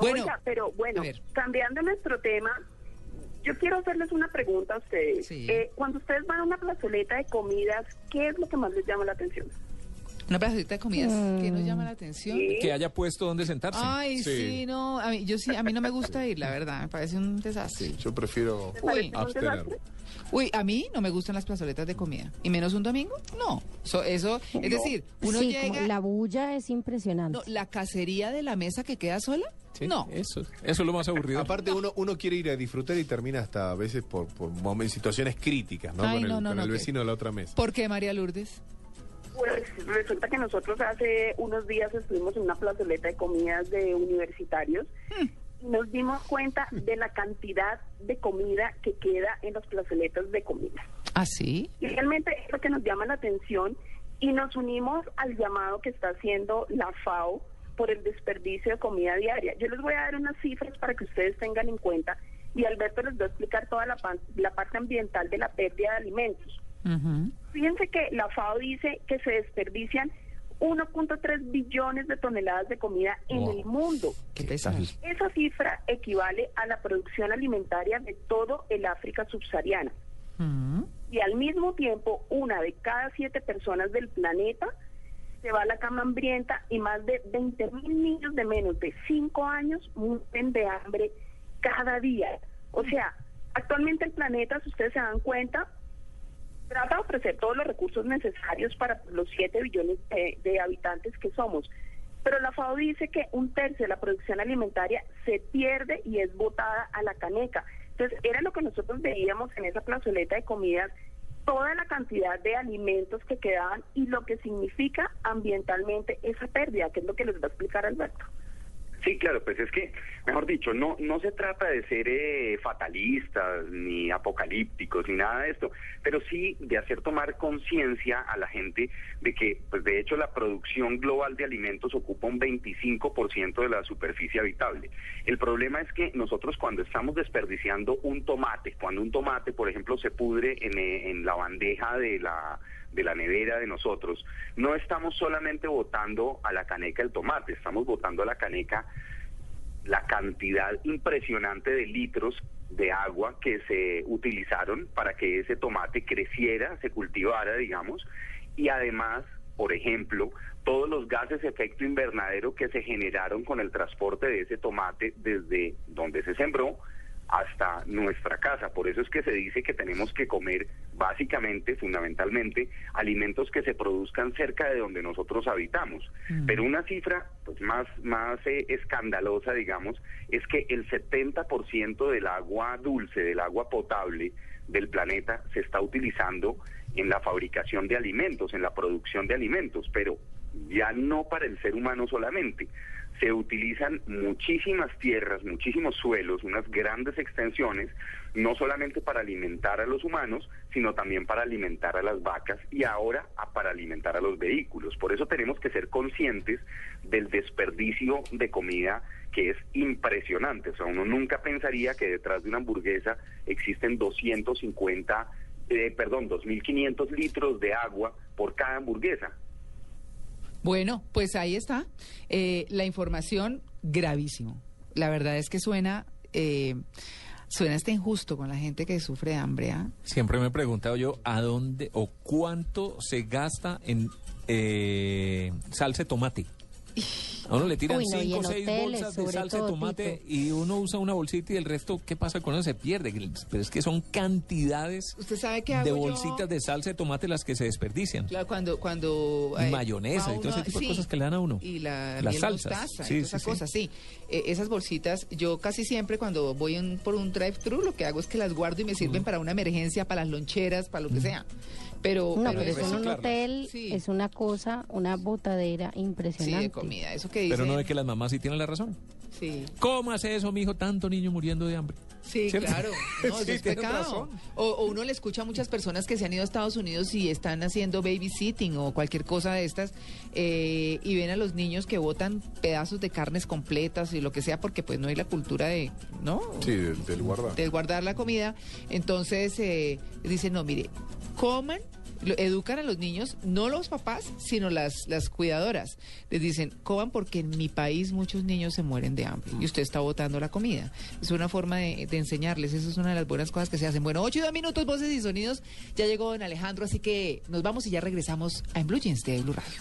Bueno, Oiga, pero bueno, cambiando nuestro tema, yo quiero hacerles una pregunta a ustedes. Sí. Eh, cuando ustedes van a una plazoleta de comidas, ¿qué es lo que más les llama la atención? Una plazoleta de comidas que nos llama la atención. Sí. Que haya puesto donde sentarse. Ay, sí. no, a mí, yo sí, a mí no me gusta ir, la verdad, me parece un desastre. Yo prefiero ¿Te parece un abstenerme. Uy, a mí no me gustan las plazoletas de comida. ¿Y menos un domingo? No. So- eso, es decir, uno sí, como llega... la bulla es impresionante. No, la cacería de la mesa que queda sola? Sí, No. Eso, eso es lo más aburrido. Aparte uno, uno quiere ir a disfrutar y termina hasta a veces por, por situaciones críticas, ¿no? Ay, con el, no, no, con no, el vecino de la otra mesa. ¿Por qué, María Lourdes? Pues resulta que nosotros hace unos días estuvimos en una plazoleta de comidas de universitarios y nos dimos cuenta de la cantidad de comida que queda en las plazoletas de comida. ¿Ah, sí? Y realmente es lo que nos llama la atención y nos unimos al llamado que está haciendo la FAO por el desperdicio de comida diaria. Yo les voy a dar unas cifras para que ustedes tengan en cuenta y Alberto les va a explicar toda la, la parte ambiental de la pérdida de alimentos. Ujú. Fíjense que la FAO dice que se desperdician 1.3 billones de toneladas de comida en Wow. el mundo. Qué. Esa cifra equivale a la producción alimentaria de todo el África subsahariana. Y al mismo tiempo, una de cada siete personas del planeta se va a la cama hambrienta y más de 20 mil niños de menos de 5 años mueren de hambre cada día. O sea, actualmente el planeta, si ustedes se dan cuenta, trata de ofrecer todos los recursos necesarios para los 7 billones de, de habitantes que somos. Pero la FAO dice que un tercio de la producción alimentaria se pierde y es botada a la caneca. Entonces, era lo que nosotros veíamos en esa plazoleta de comidas, toda la cantidad de alimentos que quedaban y lo que significa ambientalmente esa pérdida, que es lo que les va a explicar Alberto. Sí, claro, pues es que, mejor dicho, no no se trata de ser eh, fatalistas ni apocalípticos ni nada de esto, pero sí de hacer tomar conciencia a la gente de que, pues de hecho, la producción global de alimentos ocupa un 25% de la superficie habitable. El problema es que nosotros cuando estamos desperdiciando un tomate, cuando un tomate, por ejemplo, se pudre en, eh, en la bandeja de la de la nevera de nosotros, no estamos solamente botando a la caneca el tomate, estamos botando a la caneca la cantidad impresionante de litros de agua que se utilizaron para que ese tomate creciera, se cultivara, digamos, y además, por ejemplo, todos los gases de efecto invernadero que se generaron con el transporte de ese tomate desde donde se sembró hasta nuestra casa. Por eso es que se dice que tenemos que comer básicamente, fundamentalmente, alimentos que se produzcan cerca de donde nosotros habitamos. Pero una cifra pues más más eh, escandalosa, digamos, es que el 70% del agua dulce, del agua potable del planeta se está utilizando en la fabricación de alimentos, en la producción de alimentos, pero ya no para el ser humano solamente. Se utilizan muchísimas tierras, muchísimos suelos, unas grandes extensiones, no solamente para alimentar a los humanos, sino también para alimentar a las vacas y ahora a- para alimentar a los vehículos. Por eso tenemos que ser conscientes del desperdicio de comida que es impresionante. O sea, uno nunca pensaría que detrás de una hamburguesa existen 250, eh, perdón, 2.500 litros de agua por cada hamburguesa. Bueno, pues ahí está. Eh, la información, gravísimo. La verdad es que suena, eh, suena hasta injusto con la gente que sufre hambre. ¿ah? Siempre me he preguntado yo a dónde o cuánto se gasta en eh, salsa de tomate. A uno le tiran Uy, no, y cinco o seis hoteles, bolsas de salsa de tomate Tito. y uno usa una bolsita y el resto, ¿qué pasa con eso? Se pierde. Pero es que son cantidades ¿Usted sabe qué hago de yo? bolsitas de salsa de tomate las que se desperdician. Claro, cuando, cuando Y eh, mayonesa y todo ese tipo de cosas que le dan a uno. Y la Las miel salsas. mostaza Sí, y todas sí, esas sí. cosas, sí. Eh, esas bolsitas, yo casi siempre cuando voy en- por un drive-thru, lo que hago es que las guardo y me sirven para una emergencia, para las loncheras, para lo que sea. Pero, No, pero pero en un hotel Sí. es una cosa, una botadera sí, impresionante. de comida, eso que dicen. Pero no ve que las mamás sí tienen la razón. Sí. ¿Cómo hace eso, mijo? Tanto niño muriendo de hambre. Sí, ¿Cierto? claro. No, eso Sí, es pecado. razón. O, o uno le escucha a muchas personas que se han ido a Estados Unidos y están haciendo babysitting o cualquier cosa de estas eh, y ven a los niños que botan pedazos de carnes completas y lo que sea porque pues no hay la cultura de, ¿no? Sí, del, del guarda. de guardar la comida. Entonces eh, dicen, no, mire, coman, lo- educan a los niños, no los papás, sino las, las cuidadoras. Les dicen, coman porque en mi país muchos niños se mueren de hambre y usted está botando la comida. Es una forma de, de enseñarles, eso es una de las buenas cosas que se hacen. Bueno, 8 y 2 minutos, voces y sonidos. Ya llegó don Alejandro, así que nos vamos y ya regresamos a En Blue Jeans de Blue Radio.